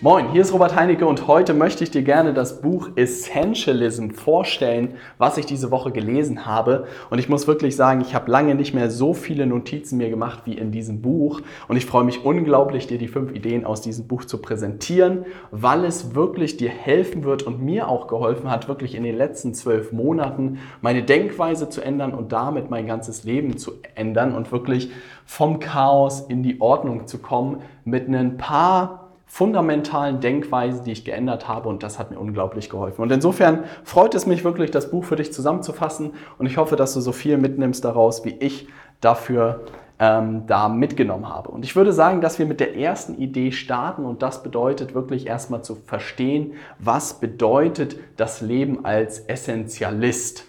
Moin, hier ist Robert Heinecke und heute möchte ich dir gerne das Buch Essentialism vorstellen, was ich diese Woche gelesen habe. Und ich muss wirklich sagen, ich habe lange nicht mehr so viele Notizen mir gemacht wie in diesem Buch. Und ich freue mich unglaublich, dir die fünf Ideen aus diesem Buch zu präsentieren, weil es wirklich dir helfen wird und mir auch geholfen hat, wirklich in den letzten zwölf Monaten meine Denkweise zu ändern und damit mein ganzes Leben zu ändern und wirklich vom Chaos in die Ordnung zu kommen mit ein paar fundamentalen Denkweisen, die ich geändert habe und das hat mir unglaublich geholfen. Und insofern freut es mich wirklich, das Buch für dich zusammenzufassen und ich hoffe, dass du so viel mitnimmst daraus, wie ich dafür ähm, da mitgenommen habe. Und ich würde sagen, dass wir mit der ersten Idee starten und das bedeutet wirklich erstmal zu verstehen, was bedeutet das Leben als Essentialist.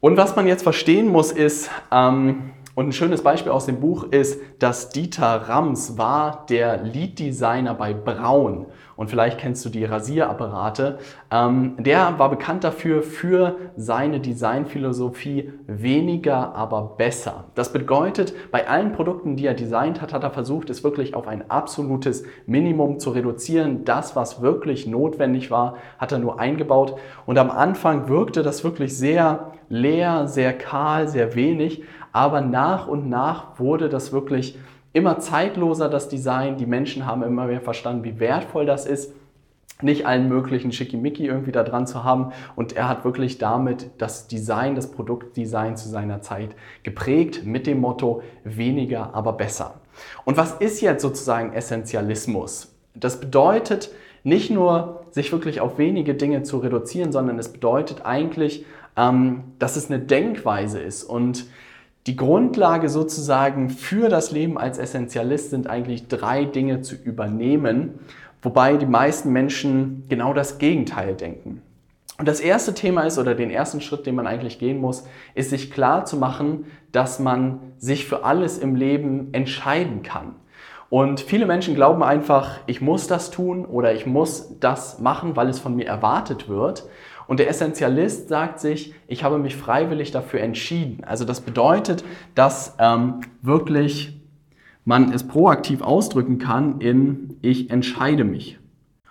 Und was man jetzt verstehen muss, ist, ähm, und ein schönes Beispiel aus dem Buch ist, dass Dieter Rams war der Lead-Designer bei Braun. Und vielleicht kennst du die Rasierapparate. Ähm, der war bekannt dafür, für seine Designphilosophie weniger, aber besser. Das bedeutet, bei allen Produkten, die er designt hat, hat er versucht, es wirklich auf ein absolutes Minimum zu reduzieren. Das, was wirklich notwendig war, hat er nur eingebaut. Und am Anfang wirkte das wirklich sehr leer, sehr kahl, sehr wenig. Aber nach und nach wurde das wirklich immer zeitloser, das Design. Die Menschen haben immer mehr verstanden, wie wertvoll das ist nicht allen möglichen Schickimicki irgendwie da dran zu haben. Und er hat wirklich damit das Design, das Produktdesign zu seiner Zeit geprägt mit dem Motto weniger, aber besser. Und was ist jetzt sozusagen Essentialismus? Das bedeutet nicht nur, sich wirklich auf wenige Dinge zu reduzieren, sondern es bedeutet eigentlich, ähm, dass es eine Denkweise ist und die Grundlage sozusagen für das Leben als Essentialist sind eigentlich drei Dinge zu übernehmen, wobei die meisten Menschen genau das Gegenteil denken. Und das erste Thema ist, oder den ersten Schritt, den man eigentlich gehen muss, ist sich klar zu machen, dass man sich für alles im Leben entscheiden kann. Und viele Menschen glauben einfach, ich muss das tun oder ich muss das machen, weil es von mir erwartet wird. Und der Essentialist sagt sich, ich habe mich freiwillig dafür entschieden. Also das bedeutet, dass ähm, wirklich man es proaktiv ausdrücken kann in ich entscheide mich.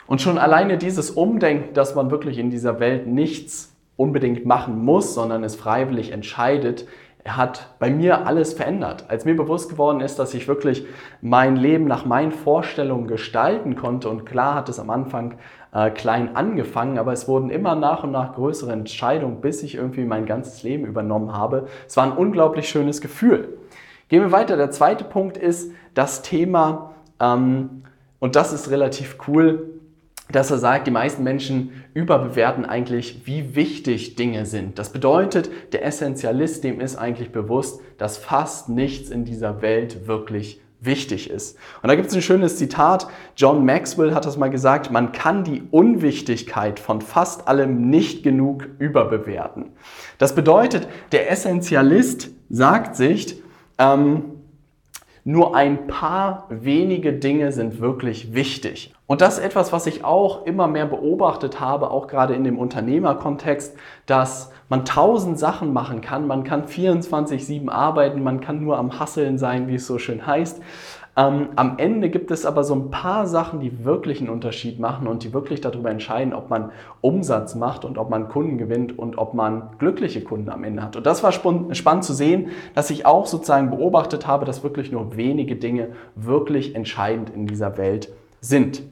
Und schon alleine dieses Umdenken, dass man wirklich in dieser Welt nichts unbedingt machen muss, sondern es freiwillig entscheidet, hat bei mir alles verändert. Als mir bewusst geworden ist, dass ich wirklich mein Leben nach meinen Vorstellungen gestalten konnte und klar hat es am Anfang äh, klein angefangen, aber es wurden immer nach und nach größere Entscheidungen, bis ich irgendwie mein ganzes Leben übernommen habe. Es war ein unglaublich schönes Gefühl. Gehen wir weiter. Der zweite Punkt ist das Thema, ähm, und das ist relativ cool, dass er sagt, die meisten Menschen überbewerten eigentlich, wie wichtig Dinge sind. Das bedeutet, der Essentialist, dem ist eigentlich bewusst, dass fast nichts in dieser Welt wirklich wichtig ist. Und da gibt es ein schönes Zitat. John Maxwell hat das mal gesagt, man kann die Unwichtigkeit von fast allem nicht genug überbewerten. Das bedeutet, der Essentialist sagt sich, ähm, nur ein paar wenige Dinge sind wirklich wichtig. Und das ist etwas, was ich auch immer mehr beobachtet habe, auch gerade in dem Unternehmerkontext, dass man tausend Sachen machen kann. Man kann 24-7 arbeiten, man kann nur am Hasseln sein, wie es so schön heißt. Ähm, am Ende gibt es aber so ein paar Sachen, die wirklich einen Unterschied machen und die wirklich darüber entscheiden, ob man Umsatz macht und ob man Kunden gewinnt und ob man glückliche Kunden am Ende hat. Und das war spannend zu sehen, dass ich auch sozusagen beobachtet habe, dass wirklich nur wenige Dinge wirklich entscheidend in dieser Welt sind.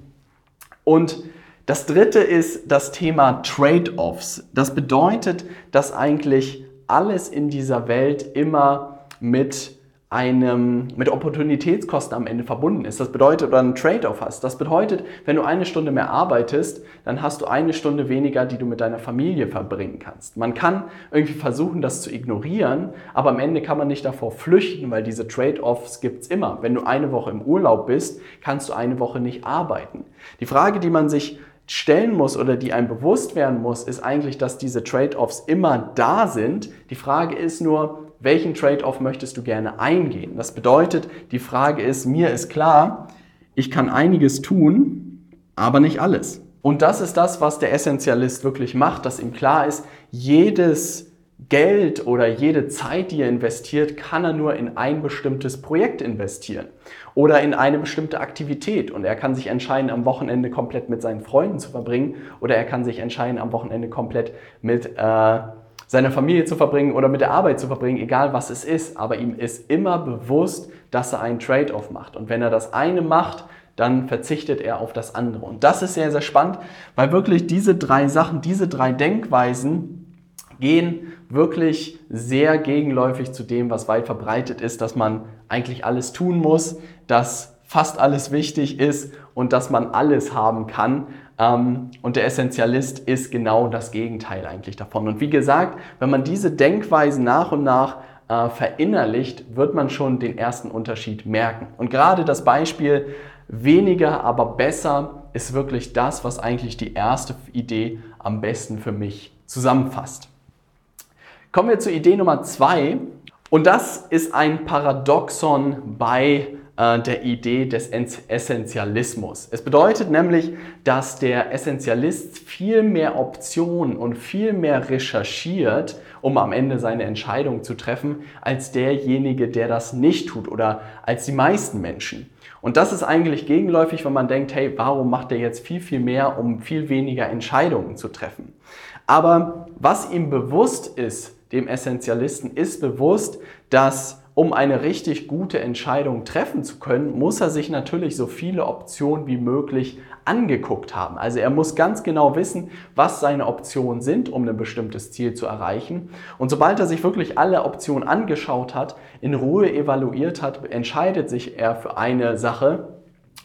Und das dritte ist das Thema Trade-offs. Das bedeutet, dass eigentlich alles in dieser Welt immer mit einem, mit Opportunitätskosten am Ende verbunden ist. Das bedeutet, oder einen Trade-off hast. Das bedeutet, wenn du eine Stunde mehr arbeitest, dann hast du eine Stunde weniger, die du mit deiner Familie verbringen kannst. Man kann irgendwie versuchen, das zu ignorieren, aber am Ende kann man nicht davor flüchten, weil diese Trade-offs gibt's immer. Wenn du eine Woche im Urlaub bist, kannst du eine Woche nicht arbeiten. Die Frage, die man sich stellen muss oder die einem bewusst werden muss, ist eigentlich, dass diese Trade-offs immer da sind. Die Frage ist nur, welchen Trade-off möchtest du gerne eingehen? Das bedeutet, die Frage ist, mir ist klar, ich kann einiges tun, aber nicht alles. Und das ist das, was der Essentialist wirklich macht, dass ihm klar ist, jedes Geld oder jede Zeit, die er investiert, kann er nur in ein bestimmtes Projekt investieren oder in eine bestimmte Aktivität. Und er kann sich entscheiden, am Wochenende komplett mit seinen Freunden zu verbringen oder er kann sich entscheiden, am Wochenende komplett mit äh, seiner Familie zu verbringen oder mit der Arbeit zu verbringen, egal was es ist. Aber ihm ist immer bewusst, dass er einen Trade-off macht. Und wenn er das eine macht, dann verzichtet er auf das andere. Und das ist sehr, sehr spannend, weil wirklich diese drei Sachen, diese drei Denkweisen, gehen wirklich sehr gegenläufig zu dem, was weit verbreitet ist, dass man eigentlich alles tun muss, dass fast alles wichtig ist und dass man alles haben kann. Ähm, und der Essentialist ist genau das Gegenteil eigentlich davon. Und wie gesagt, wenn man diese Denkweise nach und nach äh, verinnerlicht, wird man schon den ersten Unterschied merken. Und gerade das Beispiel weniger, aber besser ist wirklich das, was eigentlich die erste Idee am besten für mich zusammenfasst. Kommen wir zur Idee Nummer zwei. Und das ist ein Paradoxon bei äh, der Idee des Essentialismus. Es bedeutet nämlich, dass der Essentialist viel mehr Optionen und viel mehr recherchiert, um am Ende seine Entscheidung zu treffen, als derjenige, der das nicht tut oder als die meisten Menschen. Und das ist eigentlich gegenläufig, wenn man denkt, hey, warum macht er jetzt viel, viel mehr, um viel weniger Entscheidungen zu treffen? Aber was ihm bewusst ist, dem Essentialisten ist bewusst, dass um eine richtig gute Entscheidung treffen zu können, muss er sich natürlich so viele Optionen wie möglich angeguckt haben. Also er muss ganz genau wissen, was seine Optionen sind, um ein bestimmtes Ziel zu erreichen. Und sobald er sich wirklich alle Optionen angeschaut hat, in Ruhe evaluiert hat, entscheidet sich er für eine Sache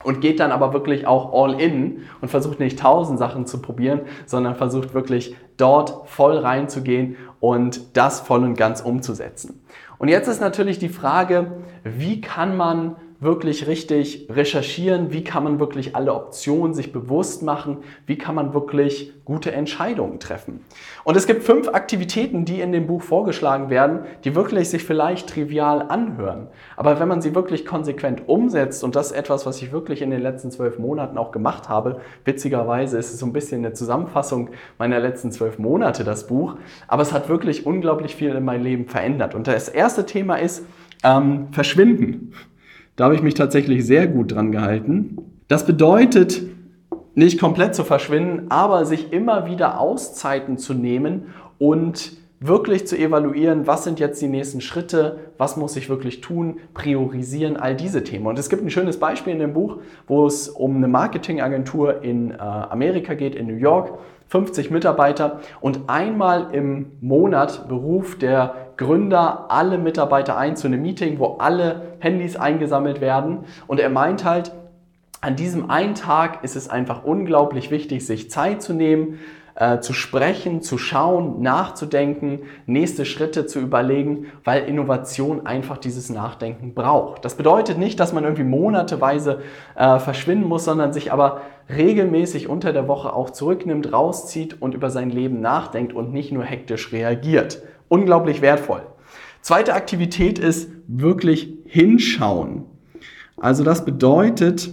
und geht dann aber wirklich auch all in und versucht nicht tausend Sachen zu probieren, sondern versucht wirklich dort voll reinzugehen und das voll und ganz umzusetzen. Und jetzt ist natürlich die Frage, wie kann man wirklich richtig recherchieren, wie kann man wirklich alle Optionen sich bewusst machen, wie kann man wirklich gute Entscheidungen treffen. Und es gibt fünf Aktivitäten, die in dem Buch vorgeschlagen werden, die wirklich sich vielleicht trivial anhören. Aber wenn man sie wirklich konsequent umsetzt, und das ist etwas, was ich wirklich in den letzten zwölf Monaten auch gemacht habe, witzigerweise ist es so ein bisschen eine Zusammenfassung meiner letzten zwölf Monate, das Buch, aber es hat wirklich unglaublich viel in meinem Leben verändert. Und das erste Thema ist ähm, Verschwinden. Da habe ich mich tatsächlich sehr gut dran gehalten. Das bedeutet, nicht komplett zu verschwinden, aber sich immer wieder Auszeiten zu nehmen und wirklich zu evaluieren, was sind jetzt die nächsten Schritte, was muss ich wirklich tun, priorisieren, all diese Themen. Und es gibt ein schönes Beispiel in dem Buch, wo es um eine Marketingagentur in äh, Amerika geht, in New York. 50 Mitarbeiter und einmal im Monat beruft der Gründer alle Mitarbeiter ein zu einem Meeting, wo alle Handys eingesammelt werden und er meint halt, an diesem einen Tag ist es einfach unglaublich wichtig, sich Zeit zu nehmen, äh, zu sprechen, zu schauen, nachzudenken, nächste Schritte zu überlegen, weil Innovation einfach dieses Nachdenken braucht. Das bedeutet nicht, dass man irgendwie monateweise äh, verschwinden muss, sondern sich aber regelmäßig unter der Woche auch zurücknimmt, rauszieht und über sein Leben nachdenkt und nicht nur hektisch reagiert. Unglaublich wertvoll. Zweite Aktivität ist wirklich hinschauen. Also das bedeutet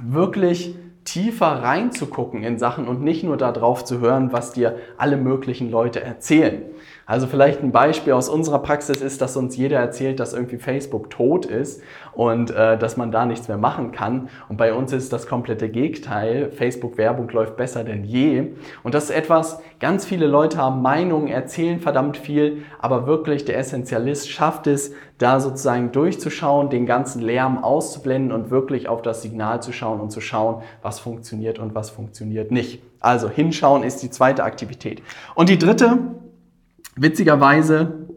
wirklich tiefer reinzugucken in Sachen und nicht nur darauf zu hören, was dir alle möglichen Leute erzählen. Also vielleicht ein Beispiel aus unserer Praxis ist, dass uns jeder erzählt, dass irgendwie Facebook tot ist und äh, dass man da nichts mehr machen kann. Und bei uns ist das komplette Gegenteil. Facebook-Werbung läuft besser denn je. Und das ist etwas, ganz viele Leute haben Meinungen, erzählen verdammt viel, aber wirklich der Essentialist schafft es, da sozusagen durchzuschauen, den ganzen Lärm auszublenden und wirklich auf das Signal zu schauen und zu schauen, was funktioniert und was funktioniert nicht. Also hinschauen ist die zweite Aktivität. Und die dritte, Witzigerweise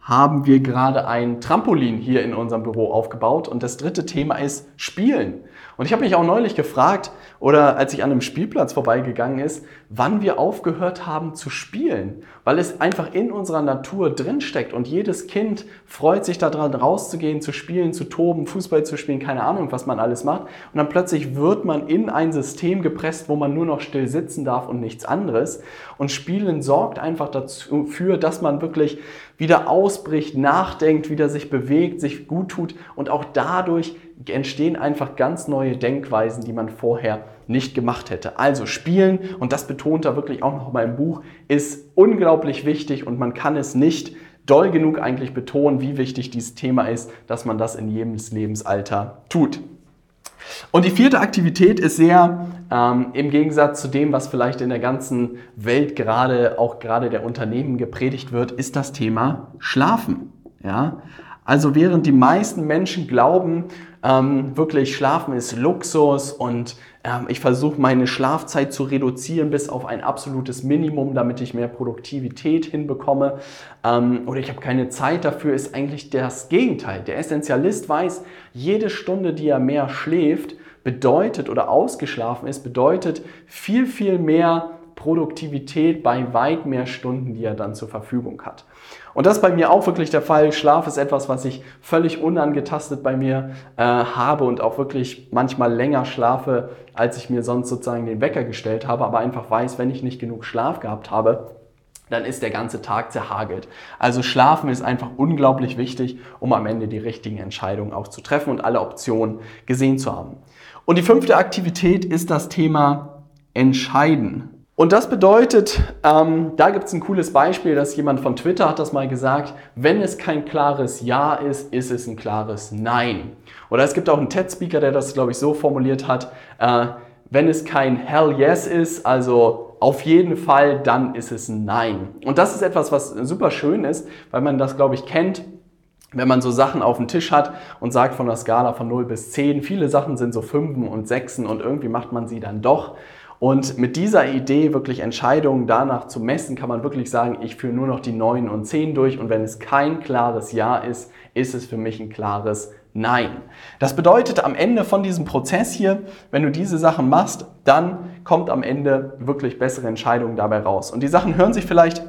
haben wir gerade ein Trampolin hier in unserem Büro aufgebaut und das dritte Thema ist Spielen. Und ich habe mich auch neulich gefragt, oder als ich an einem Spielplatz vorbeigegangen ist, wann wir aufgehört haben zu spielen, weil es einfach in unserer Natur drinsteckt und jedes Kind freut sich daran, rauszugehen, zu spielen, zu toben, Fußball zu spielen, keine Ahnung, was man alles macht. Und dann plötzlich wird man in ein System gepresst, wo man nur noch still sitzen darf und nichts anderes. Und Spielen sorgt einfach dafür, dass man wirklich wieder ausbricht, nachdenkt, wieder sich bewegt, sich gut tut und auch dadurch entstehen einfach ganz neue Denkweisen, die man vorher nicht gemacht hätte. Also Spielen, und das betont er wirklich auch noch mal im Buch, ist unglaublich wichtig und man kann es nicht doll genug eigentlich betonen, wie wichtig dieses Thema ist, dass man das in jedem Lebensalter tut. Und die vierte Aktivität ist sehr ähm, im Gegensatz zu dem, was vielleicht in der ganzen Welt gerade, auch gerade der Unternehmen gepredigt wird, ist das Thema Schlafen. Ja? Also während die meisten Menschen glauben, ähm, wirklich Schlafen ist Luxus und ähm, ich versuche meine Schlafzeit zu reduzieren bis auf ein absolutes Minimum, damit ich mehr Produktivität hinbekomme. Ähm, oder ich habe keine Zeit dafür, ist eigentlich das Gegenteil. Der Essentialist weiß, jede Stunde, die er mehr schläft, bedeutet oder ausgeschlafen ist, bedeutet viel, viel mehr Produktivität bei weit mehr Stunden, die er dann zur Verfügung hat. Und das ist bei mir auch wirklich der Fall. Schlaf ist etwas, was ich völlig unangetastet bei mir äh, habe und auch wirklich manchmal länger schlafe, als ich mir sonst sozusagen den Wecker gestellt habe, aber einfach weiß, wenn ich nicht genug Schlaf gehabt habe, dann ist der ganze Tag zerhagelt. Also Schlafen ist einfach unglaublich wichtig, um am Ende die richtigen Entscheidungen auch zu treffen und alle Optionen gesehen zu haben. Und die fünfte Aktivität ist das Thema Entscheiden. Und das bedeutet, ähm, da gibt es ein cooles Beispiel, dass jemand von Twitter hat das mal gesagt, wenn es kein klares Ja ist, ist es ein klares Nein. Oder es gibt auch einen TED-Speaker, der das, glaube ich, so formuliert hat, äh, wenn es kein Hell Yes ist, also auf jeden Fall, dann ist es ein Nein. Und das ist etwas, was super schön ist, weil man das, glaube ich, kennt wenn man so Sachen auf dem Tisch hat und sagt von der Skala von 0 bis 10, viele Sachen sind so 5 und 6 und irgendwie macht man sie dann doch. Und mit dieser Idee, wirklich Entscheidungen danach zu messen, kann man wirklich sagen, ich führe nur noch die 9 und 10 durch und wenn es kein klares Ja ist, ist es für mich ein klares Nein. Das bedeutet am Ende von diesem Prozess hier, wenn du diese Sachen machst, dann kommt am Ende wirklich bessere Entscheidungen dabei raus. Und die Sachen hören sich vielleicht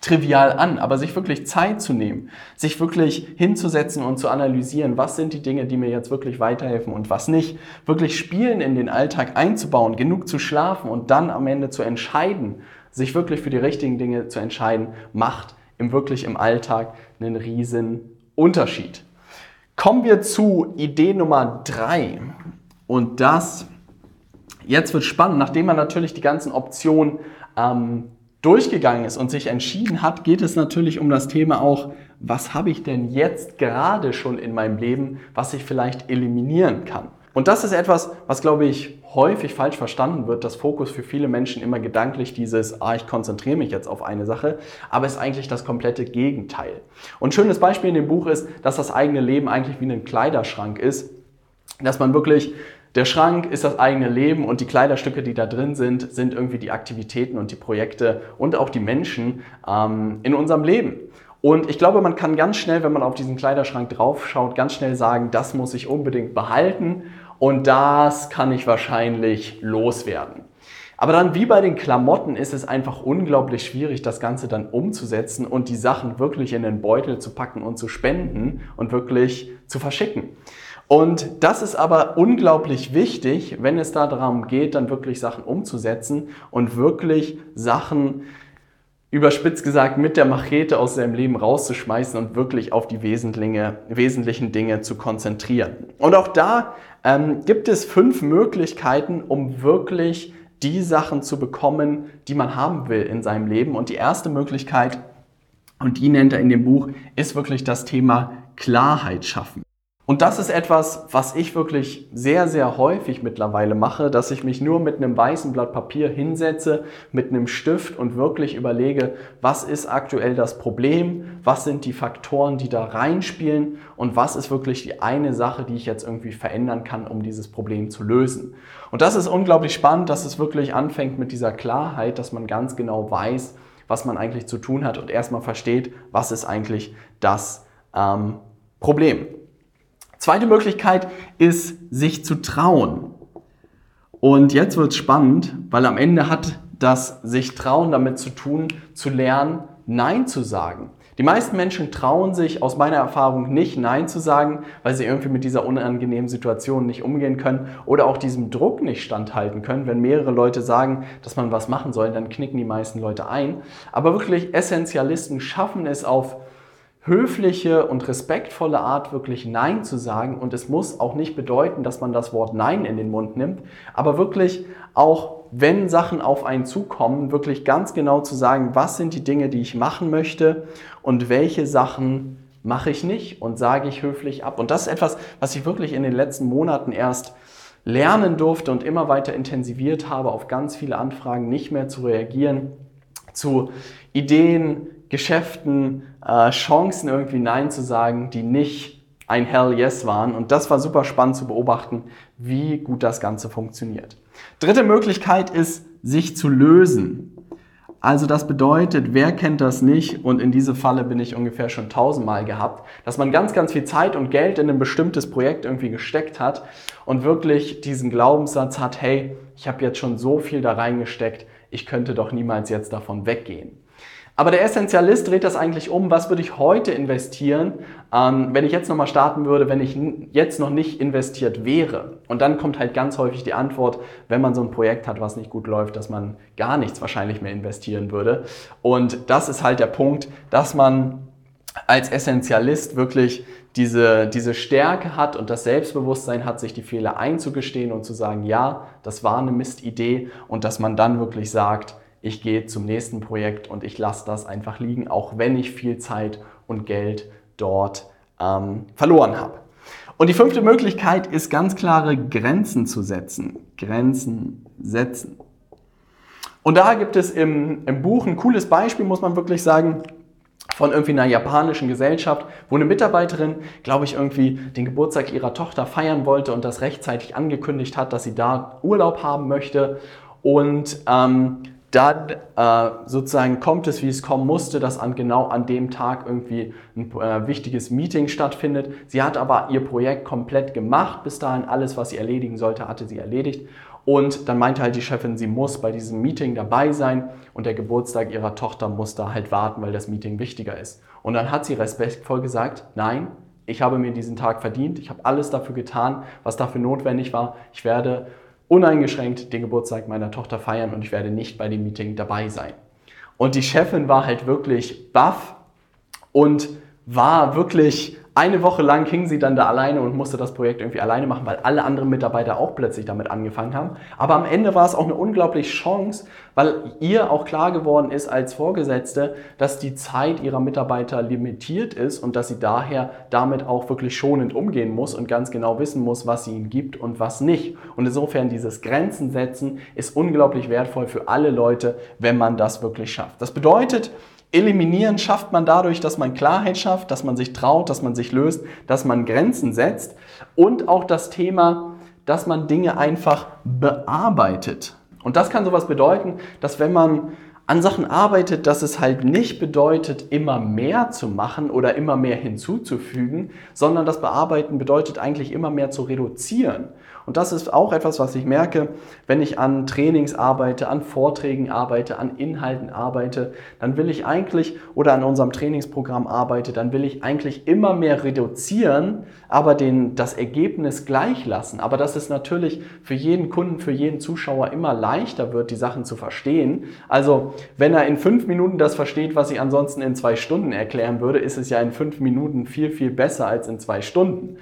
trivial an, aber sich wirklich Zeit zu nehmen, sich wirklich hinzusetzen und zu analysieren, was sind die Dinge, die mir jetzt wirklich weiterhelfen und was nicht, wirklich Spielen in den Alltag einzubauen, genug zu schlafen und dann am Ende zu entscheiden, sich wirklich für die richtigen Dinge zu entscheiden, macht im wirklich im Alltag einen riesen Unterschied. Kommen wir zu Idee Nummer drei und das jetzt wird spannend, nachdem man natürlich die ganzen Optionen ähm, durchgegangen ist und sich entschieden hat, geht es natürlich um das Thema auch, was habe ich denn jetzt gerade schon in meinem Leben, was ich vielleicht eliminieren kann. Und das ist etwas, was, glaube ich, häufig falsch verstanden wird, dass Fokus für viele Menschen immer gedanklich dieses, ah, ich konzentriere mich jetzt auf eine Sache, aber ist eigentlich das komplette Gegenteil. Und ein schönes Beispiel in dem Buch ist, dass das eigene Leben eigentlich wie ein Kleiderschrank ist, dass man wirklich der Schrank ist das eigene Leben und die Kleiderstücke, die da drin sind, sind irgendwie die Aktivitäten und die Projekte und auch die Menschen ähm, in unserem Leben. Und ich glaube, man kann ganz schnell, wenn man auf diesen Kleiderschrank draufschaut, ganz schnell sagen, das muss ich unbedingt behalten und das kann ich wahrscheinlich loswerden. Aber dann wie bei den Klamotten ist es einfach unglaublich schwierig, das Ganze dann umzusetzen und die Sachen wirklich in den Beutel zu packen und zu spenden und wirklich zu verschicken. Und das ist aber unglaublich wichtig, wenn es darum geht, dann wirklich Sachen umzusetzen und wirklich Sachen, überspitzt gesagt, mit der Machete aus seinem Leben rauszuschmeißen und wirklich auf die wesentlichen Dinge zu konzentrieren. Und auch da ähm, gibt es fünf Möglichkeiten, um wirklich die Sachen zu bekommen, die man haben will in seinem Leben. Und die erste Möglichkeit, und die nennt er in dem Buch, ist wirklich das Thema Klarheit schaffen. Und das ist etwas, was ich wirklich sehr, sehr häufig mittlerweile mache, dass ich mich nur mit einem weißen Blatt Papier hinsetze, mit einem Stift und wirklich überlege, was ist aktuell das Problem, was sind die Faktoren, die da reinspielen und was ist wirklich die eine Sache, die ich jetzt irgendwie verändern kann, um dieses Problem zu lösen. Und das ist unglaublich spannend, dass es wirklich anfängt mit dieser Klarheit, dass man ganz genau weiß, was man eigentlich zu tun hat und erstmal versteht, was ist eigentlich das ähm, Problem. Zweite Möglichkeit ist, sich zu trauen. Und jetzt wird es spannend, weil am Ende hat das sich trauen damit zu tun, zu lernen, Nein zu sagen. Die meisten Menschen trauen sich aus meiner Erfahrung nicht Nein zu sagen, weil sie irgendwie mit dieser unangenehmen Situation nicht umgehen können oder auch diesem Druck nicht standhalten können. Wenn mehrere Leute sagen, dass man was machen soll, dann knicken die meisten Leute ein. Aber wirklich Essentialisten schaffen es auf höfliche und respektvolle Art wirklich Nein zu sagen. Und es muss auch nicht bedeuten, dass man das Wort Nein in den Mund nimmt, aber wirklich auch, wenn Sachen auf einen zukommen, wirklich ganz genau zu sagen, was sind die Dinge, die ich machen möchte und welche Sachen mache ich nicht und sage ich höflich ab. Und das ist etwas, was ich wirklich in den letzten Monaten erst lernen durfte und immer weiter intensiviert habe, auf ganz viele Anfragen nicht mehr zu reagieren, zu Ideen, Geschäften, äh, Chancen irgendwie Nein zu sagen, die nicht ein Hell Yes waren. Und das war super spannend zu beobachten, wie gut das Ganze funktioniert. Dritte Möglichkeit ist, sich zu lösen. Also das bedeutet, wer kennt das nicht? Und in diese Falle bin ich ungefähr schon tausendmal gehabt, dass man ganz, ganz viel Zeit und Geld in ein bestimmtes Projekt irgendwie gesteckt hat und wirklich diesen Glaubenssatz hat, hey, ich habe jetzt schon so viel da reingesteckt, ich könnte doch niemals jetzt davon weggehen. Aber der Essentialist dreht das eigentlich um, was würde ich heute investieren, ähm, wenn ich jetzt nochmal starten würde, wenn ich jetzt noch nicht investiert wäre. Und dann kommt halt ganz häufig die Antwort, wenn man so ein Projekt hat, was nicht gut läuft, dass man gar nichts wahrscheinlich mehr investieren würde. Und das ist halt der Punkt, dass man als Essentialist wirklich diese, diese Stärke hat und das Selbstbewusstsein hat, sich die Fehler einzugestehen und zu sagen, ja, das war eine Mistidee und dass man dann wirklich sagt, ich gehe zum nächsten Projekt und ich lasse das einfach liegen, auch wenn ich viel Zeit und Geld dort ähm, verloren habe. Und die fünfte Möglichkeit ist ganz klare Grenzen zu setzen. Grenzen setzen. Und da gibt es im, im Buch ein cooles Beispiel, muss man wirklich sagen, von irgendwie einer japanischen Gesellschaft, wo eine Mitarbeiterin, glaube ich, irgendwie den Geburtstag ihrer Tochter feiern wollte und das rechtzeitig angekündigt hat, dass sie da Urlaub haben möchte. Und ähm, dann äh, sozusagen kommt es, wie es kommen musste, dass an genau an dem Tag irgendwie ein äh, wichtiges Meeting stattfindet. Sie hat aber ihr Projekt komplett gemacht. Bis dahin alles, was sie erledigen sollte, hatte sie erledigt. Und dann meinte halt die Chefin, sie muss bei diesem Meeting dabei sein und der Geburtstag ihrer Tochter muss da halt warten, weil das Meeting wichtiger ist. Und dann hat sie respektvoll gesagt, nein, ich habe mir diesen Tag verdient, ich habe alles dafür getan, was dafür notwendig war. Ich werde uneingeschränkt den Geburtstag meiner Tochter feiern und ich werde nicht bei dem Meeting dabei sein. Und die Chefin war halt wirklich baff und war wirklich eine Woche lang hing sie dann da alleine und musste das Projekt irgendwie alleine machen, weil alle anderen Mitarbeiter auch plötzlich damit angefangen haben. Aber am Ende war es auch eine unglaubliche Chance, weil ihr auch klar geworden ist als Vorgesetzte, dass die Zeit ihrer Mitarbeiter limitiert ist und dass sie daher damit auch wirklich schonend umgehen muss und ganz genau wissen muss, was sie ihnen gibt und was nicht. Und insofern dieses Grenzen setzen ist unglaublich wertvoll für alle Leute, wenn man das wirklich schafft. Das bedeutet, Eliminieren schafft man dadurch, dass man Klarheit schafft, dass man sich traut, dass man sich löst, dass man Grenzen setzt und auch das Thema, dass man Dinge einfach bearbeitet. Und das kann sowas bedeuten, dass wenn man an Sachen arbeitet, dass es halt nicht bedeutet, immer mehr zu machen oder immer mehr hinzuzufügen, sondern das Bearbeiten bedeutet eigentlich immer mehr zu reduzieren. Und das ist auch etwas, was ich merke, wenn ich an Trainings arbeite, an Vorträgen arbeite, an Inhalten arbeite, dann will ich eigentlich oder an unserem Trainingsprogramm arbeite, dann will ich eigentlich immer mehr reduzieren, aber den, das Ergebnis gleich lassen. Aber dass es natürlich für jeden Kunden, für jeden Zuschauer immer leichter wird, die Sachen zu verstehen. Also wenn er in fünf Minuten das versteht, was ich ansonsten in zwei Stunden erklären würde, ist es ja in fünf Minuten viel, viel besser als in zwei Stunden.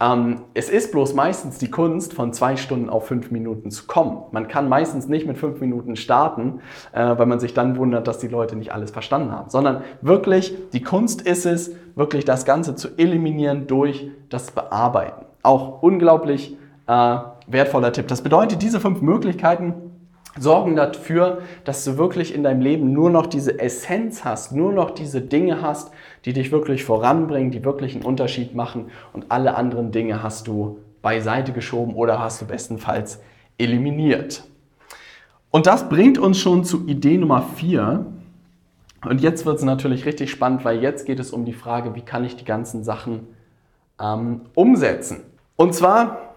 Ähm, es ist bloß meistens die Kunst, von zwei Stunden auf fünf Minuten zu kommen. Man kann meistens nicht mit fünf Minuten starten, äh, weil man sich dann wundert, dass die Leute nicht alles verstanden haben, sondern wirklich, die Kunst ist es, wirklich das Ganze zu eliminieren durch das Bearbeiten. Auch unglaublich äh, wertvoller Tipp. Das bedeutet, diese fünf Möglichkeiten sorgen dafür, dass du wirklich in deinem Leben nur noch diese Essenz hast, nur noch diese Dinge hast, die dich wirklich voranbringen, die wirklich einen Unterschied machen und alle anderen Dinge hast du beiseite geschoben oder hast du bestenfalls eliminiert. Und das bringt uns schon zu Idee Nummer vier. Und jetzt wird es natürlich richtig spannend, weil jetzt geht es um die Frage, wie kann ich die ganzen Sachen ähm, umsetzen. Und zwar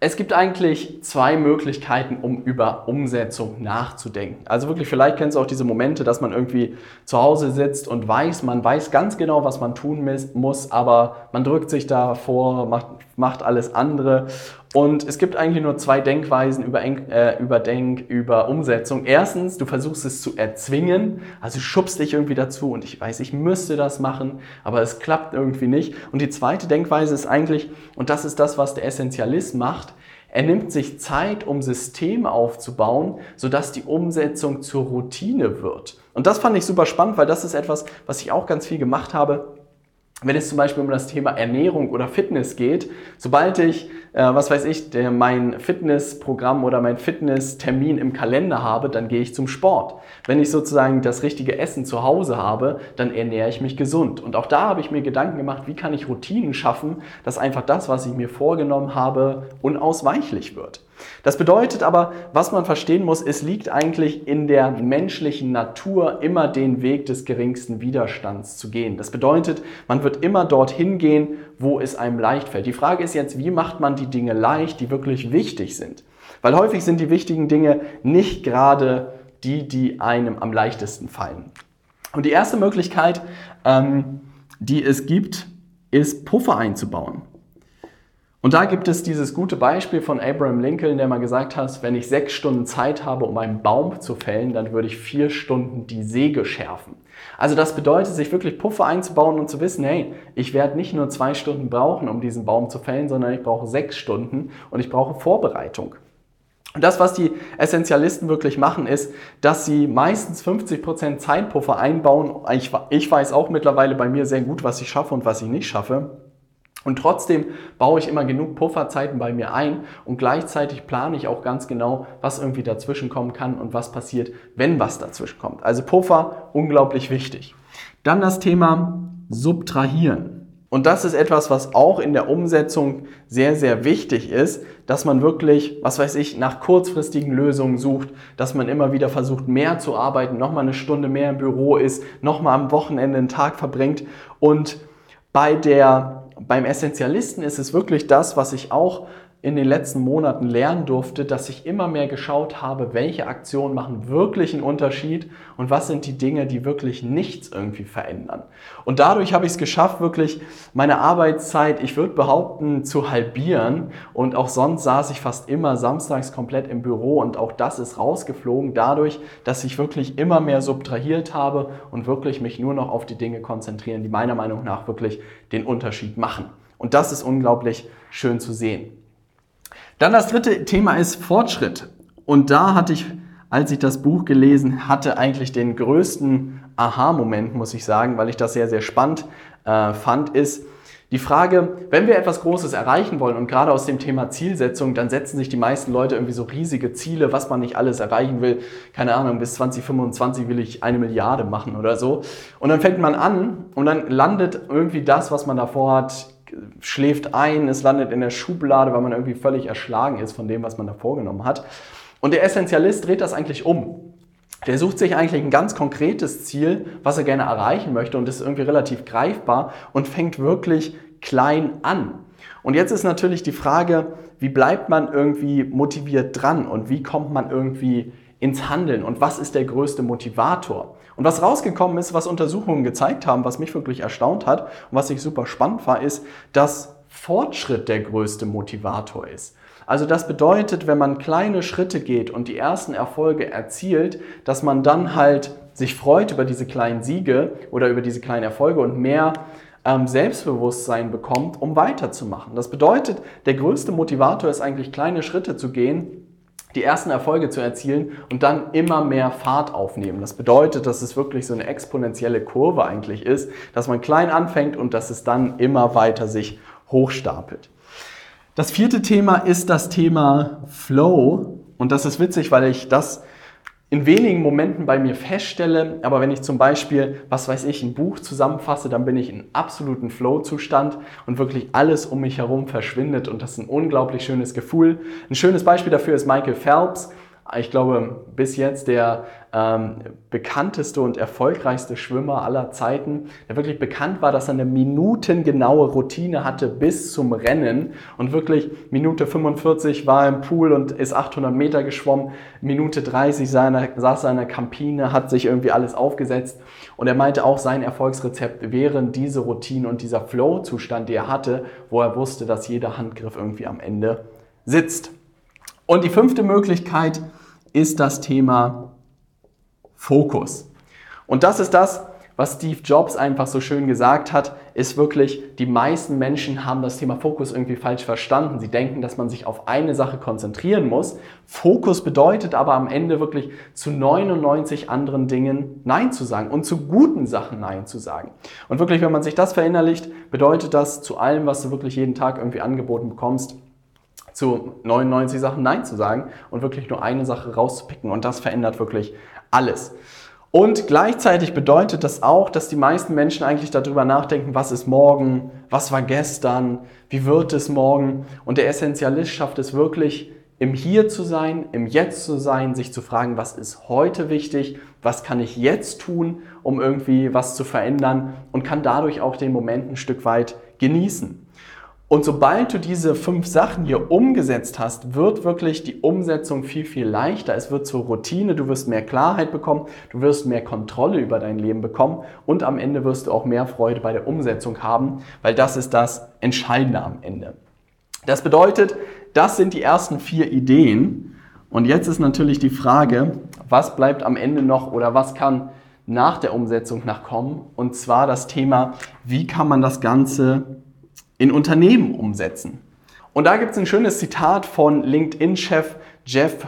es gibt eigentlich zwei Möglichkeiten, um über Umsetzung nachzudenken. Also wirklich, vielleicht kennst du auch diese Momente, dass man irgendwie zu Hause sitzt und weiß, man weiß ganz genau, was man tun muss, aber man drückt sich davor, macht, macht alles andere. Und es gibt eigentlich nur zwei Denkweisen über, äh, über Denk, über Umsetzung. Erstens, du versuchst es zu erzwingen, also schubst dich irgendwie dazu und ich weiß, ich müsste das machen, aber es klappt irgendwie nicht. Und die zweite Denkweise ist eigentlich, und das ist das, was der Essentialist macht, er nimmt sich Zeit, um Systeme aufzubauen, sodass die Umsetzung zur Routine wird. Und das fand ich super spannend, weil das ist etwas, was ich auch ganz viel gemacht habe wenn es zum Beispiel um das Thema Ernährung oder Fitness geht, sobald ich, äh, was weiß ich, der, mein Fitnessprogramm oder mein Fitnesstermin im Kalender habe, dann gehe ich zum Sport. Wenn ich sozusagen das richtige Essen zu Hause habe, dann ernähre ich mich gesund. Und auch da habe ich mir Gedanken gemacht, wie kann ich Routinen schaffen, dass einfach das, was ich mir vorgenommen habe, unausweichlich wird. Das bedeutet aber, was man verstehen muss, es liegt eigentlich in der menschlichen Natur, immer den Weg des geringsten Widerstands zu gehen. Das bedeutet, man wird immer dorthin gehen, wo es einem leicht fällt. Die Frage ist jetzt, wie macht man die Dinge leicht, die wirklich wichtig sind? Weil häufig sind die wichtigen Dinge nicht gerade die, die einem am leichtesten fallen. Und die erste Möglichkeit, ähm, die es gibt, ist Puffer einzubauen. Und da gibt es dieses gute Beispiel von Abraham Lincoln, der mal gesagt hat, wenn ich sechs Stunden Zeit habe, um einen Baum zu fällen, dann würde ich vier Stunden die Säge schärfen. Also das bedeutet, sich wirklich Puffer einzubauen und zu wissen, hey, ich werde nicht nur zwei Stunden brauchen, um diesen Baum zu fällen, sondern ich brauche sechs Stunden und ich brauche Vorbereitung. Und das, was die Essentialisten wirklich machen, ist, dass sie meistens 50% Zeitpuffer einbauen. Ich, ich weiß auch mittlerweile bei mir sehr gut, was ich schaffe und was ich nicht schaffe. Und trotzdem baue ich immer genug Pufferzeiten bei mir ein und gleichzeitig plane ich auch ganz genau, was irgendwie dazwischen kommen kann und was passiert, wenn was dazwischen kommt. Also Puffer, unglaublich wichtig. Dann das Thema Subtrahieren. Und das ist etwas, was auch in der Umsetzung sehr, sehr wichtig ist, dass man wirklich, was weiß ich, nach kurzfristigen Lösungen sucht, dass man immer wieder versucht, mehr zu arbeiten, nochmal eine Stunde mehr im Büro ist, nochmal am Wochenende einen Tag verbringt und bei der beim Essentialisten ist es wirklich das, was ich auch in den letzten Monaten lernen durfte, dass ich immer mehr geschaut habe, welche Aktionen machen wirklich einen Unterschied und was sind die Dinge, die wirklich nichts irgendwie verändern. Und dadurch habe ich es geschafft, wirklich meine Arbeitszeit, ich würde behaupten, zu halbieren. Und auch sonst saß ich fast immer samstags komplett im Büro und auch das ist rausgeflogen, dadurch, dass ich wirklich immer mehr subtrahiert habe und wirklich mich nur noch auf die Dinge konzentrieren, die meiner Meinung nach wirklich den Unterschied machen. Und das ist unglaublich schön zu sehen. Dann das dritte Thema ist Fortschritt. Und da hatte ich, als ich das Buch gelesen hatte, eigentlich den größten Aha-Moment, muss ich sagen, weil ich das sehr, sehr spannend äh, fand, ist die Frage, wenn wir etwas Großes erreichen wollen und gerade aus dem Thema Zielsetzung, dann setzen sich die meisten Leute irgendwie so riesige Ziele, was man nicht alles erreichen will. Keine Ahnung, bis 2025 will ich eine Milliarde machen oder so. Und dann fängt man an und dann landet irgendwie das, was man davor hat, schläft ein, es landet in der Schublade, weil man irgendwie völlig erschlagen ist von dem, was man da vorgenommen hat. Und der Essentialist dreht das eigentlich um. Der sucht sich eigentlich ein ganz konkretes Ziel, was er gerne erreichen möchte und ist irgendwie relativ greifbar und fängt wirklich klein an. Und jetzt ist natürlich die Frage, wie bleibt man irgendwie motiviert dran und wie kommt man irgendwie ins Handeln und was ist der größte Motivator? Und was rausgekommen ist, was Untersuchungen gezeigt haben, was mich wirklich erstaunt hat und was ich super spannend war, ist, dass Fortschritt der größte Motivator ist. Also das bedeutet, wenn man kleine Schritte geht und die ersten Erfolge erzielt, dass man dann halt sich freut über diese kleinen Siege oder über diese kleinen Erfolge und mehr ähm, Selbstbewusstsein bekommt, um weiterzumachen. Das bedeutet, der größte Motivator ist eigentlich kleine Schritte zu gehen die ersten Erfolge zu erzielen und dann immer mehr Fahrt aufnehmen. Das bedeutet, dass es wirklich so eine exponentielle Kurve eigentlich ist, dass man klein anfängt und dass es dann immer weiter sich hochstapelt. Das vierte Thema ist das Thema Flow und das ist witzig, weil ich das in wenigen Momenten bei mir feststelle, aber wenn ich zum Beispiel, was weiß ich, ein Buch zusammenfasse, dann bin ich in absoluten Flow-Zustand und wirklich alles um mich herum verschwindet und das ist ein unglaublich schönes Gefühl. Ein schönes Beispiel dafür ist Michael Phelps, ich glaube, bis jetzt der ähm, bekannteste und erfolgreichste Schwimmer aller Zeiten, der wirklich bekannt war, dass er eine minutengenaue Routine hatte bis zum Rennen und wirklich Minute 45 war im Pool und ist 800 Meter geschwommen, Minute 30 seiner, saß er in der Kampine, hat sich irgendwie alles aufgesetzt und er meinte auch, sein Erfolgsrezept wären diese Routine und dieser Flow-Zustand, den er hatte, wo er wusste, dass jeder Handgriff irgendwie am Ende sitzt. Und die fünfte Möglichkeit ist das Thema Fokus. Und das ist das, was Steve Jobs einfach so schön gesagt hat, ist wirklich, die meisten Menschen haben das Thema Fokus irgendwie falsch verstanden. Sie denken, dass man sich auf eine Sache konzentrieren muss. Fokus bedeutet aber am Ende wirklich zu 99 anderen Dingen Nein zu sagen und zu guten Sachen Nein zu sagen. Und wirklich, wenn man sich das verinnerlicht, bedeutet das zu allem, was du wirklich jeden Tag irgendwie angeboten bekommst, zu 99 Sachen Nein zu sagen und wirklich nur eine Sache rauszupicken. Und das verändert wirklich alles. Und gleichzeitig bedeutet das auch, dass die meisten Menschen eigentlich darüber nachdenken, was ist morgen, was war gestern, wie wird es morgen. Und der Essentialist schafft es wirklich, im Hier zu sein, im Jetzt zu sein, sich zu fragen, was ist heute wichtig, was kann ich jetzt tun, um irgendwie was zu verändern und kann dadurch auch den Moment ein Stück weit genießen. Und sobald du diese fünf Sachen hier umgesetzt hast, wird wirklich die Umsetzung viel, viel leichter. Es wird zur Routine, du wirst mehr Klarheit bekommen, du wirst mehr Kontrolle über dein Leben bekommen und am Ende wirst du auch mehr Freude bei der Umsetzung haben, weil das ist das Entscheidende am Ende. Das bedeutet, das sind die ersten vier Ideen. Und jetzt ist natürlich die Frage, was bleibt am Ende noch oder was kann nach der Umsetzung nachkommen? Und zwar das Thema, wie kann man das Ganze in Unternehmen umsetzen. Und da gibt es ein schönes Zitat von LinkedIn-Chef Jeff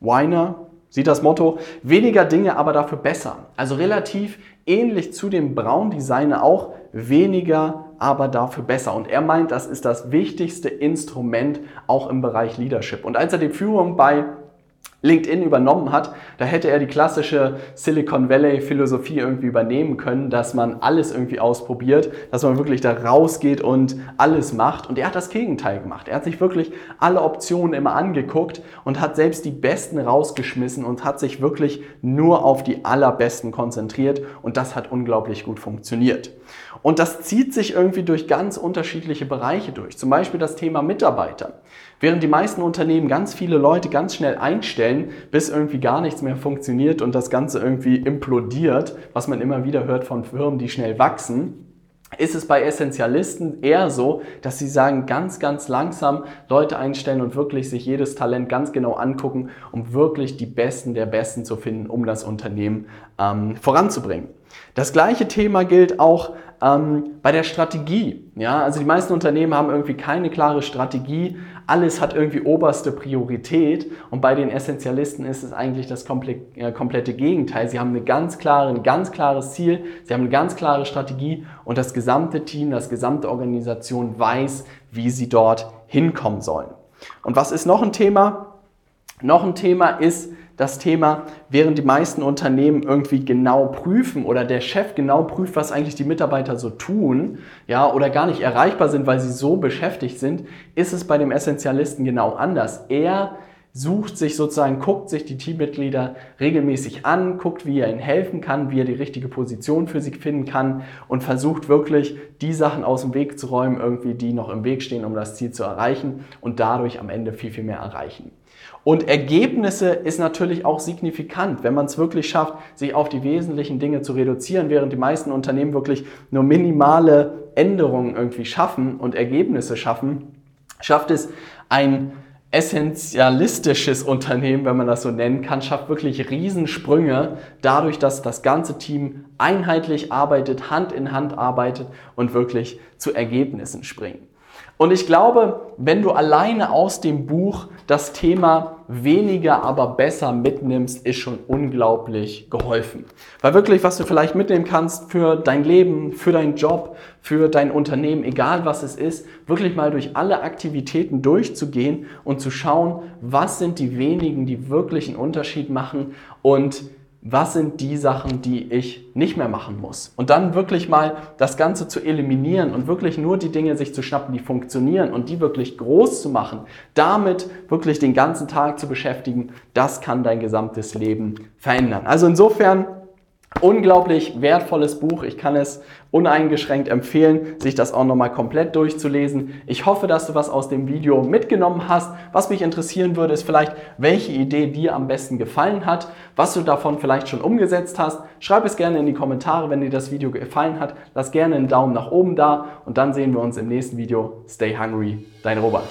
Weiner. Sieht das Motto, weniger Dinge, aber dafür besser. Also relativ ähnlich zu dem Braun Designer auch, weniger, aber dafür besser. Und er meint, das ist das wichtigste Instrument auch im Bereich Leadership. Und als er die Führung bei LinkedIn übernommen hat, da hätte er die klassische Silicon Valley Philosophie irgendwie übernehmen können, dass man alles irgendwie ausprobiert, dass man wirklich da rausgeht und alles macht. Und er hat das Gegenteil gemacht. Er hat sich wirklich alle Optionen immer angeguckt und hat selbst die besten rausgeschmissen und hat sich wirklich nur auf die allerbesten konzentriert. Und das hat unglaublich gut funktioniert. Und das zieht sich irgendwie durch ganz unterschiedliche Bereiche durch. Zum Beispiel das Thema Mitarbeiter. Während die meisten Unternehmen ganz viele Leute ganz schnell einstellen, bis irgendwie gar nichts mehr funktioniert und das Ganze irgendwie implodiert, was man immer wieder hört von Firmen, die schnell wachsen, ist es bei Essentialisten eher so, dass sie sagen, ganz, ganz langsam Leute einstellen und wirklich sich jedes Talent ganz genau angucken, um wirklich die Besten der Besten zu finden, um das Unternehmen ähm, voranzubringen. Das gleiche Thema gilt auch ähm, bei der Strategie. Ja, also die meisten Unternehmen haben irgendwie keine klare Strategie. Alles hat irgendwie oberste Priorität. Und bei den Essentialisten ist es eigentlich das äh, komplette Gegenteil. Sie haben eine ganz klare, ein ganz klares Ziel. Sie haben eine ganz klare Strategie und das gesamte Team, das gesamte Organisation weiß, wie sie dort hinkommen sollen. Und was ist noch ein Thema? Noch ein Thema ist das Thema, während die meisten Unternehmen irgendwie genau prüfen oder der Chef genau prüft, was eigentlich die Mitarbeiter so tun, ja, oder gar nicht erreichbar sind, weil sie so beschäftigt sind, ist es bei dem Essentialisten genau anders. Er sucht sich sozusagen, guckt sich die Teammitglieder regelmäßig an, guckt, wie er ihnen helfen kann, wie er die richtige Position für sie finden kann und versucht wirklich, die Sachen aus dem Weg zu räumen, irgendwie, die noch im Weg stehen, um das Ziel zu erreichen und dadurch am Ende viel, viel mehr erreichen. Und Ergebnisse ist natürlich auch signifikant, wenn man es wirklich schafft, sich auf die wesentlichen Dinge zu reduzieren, während die meisten Unternehmen wirklich nur minimale Änderungen irgendwie schaffen und Ergebnisse schaffen, schafft es ein essentialistisches Unternehmen, wenn man das so nennen kann, schafft wirklich Riesensprünge dadurch, dass das ganze Team einheitlich arbeitet, Hand in Hand arbeitet und wirklich zu Ergebnissen springt. Und ich glaube, wenn du alleine aus dem Buch das Thema weniger, aber besser mitnimmst, ist schon unglaublich geholfen. Weil wirklich, was du vielleicht mitnehmen kannst für dein Leben, für deinen Job, für dein Unternehmen, egal was es ist, wirklich mal durch alle Aktivitäten durchzugehen und zu schauen, was sind die wenigen, die wirklich einen Unterschied machen und was sind die Sachen, die ich nicht mehr machen muss. Und dann wirklich mal das Ganze zu eliminieren und wirklich nur die Dinge sich zu schnappen, die funktionieren und die wirklich groß zu machen, damit wirklich den ganzen Tag zu beschäftigen, das kann dein gesamtes Leben verändern. Also insofern Unglaublich wertvolles Buch. Ich kann es uneingeschränkt empfehlen, sich das auch nochmal komplett durchzulesen. Ich hoffe, dass du was aus dem Video mitgenommen hast. Was mich interessieren würde, ist vielleicht, welche Idee dir am besten gefallen hat, was du davon vielleicht schon umgesetzt hast. Schreib es gerne in die Kommentare, wenn dir das Video gefallen hat. Lass gerne einen Daumen nach oben da und dann sehen wir uns im nächsten Video. Stay hungry, dein Robert.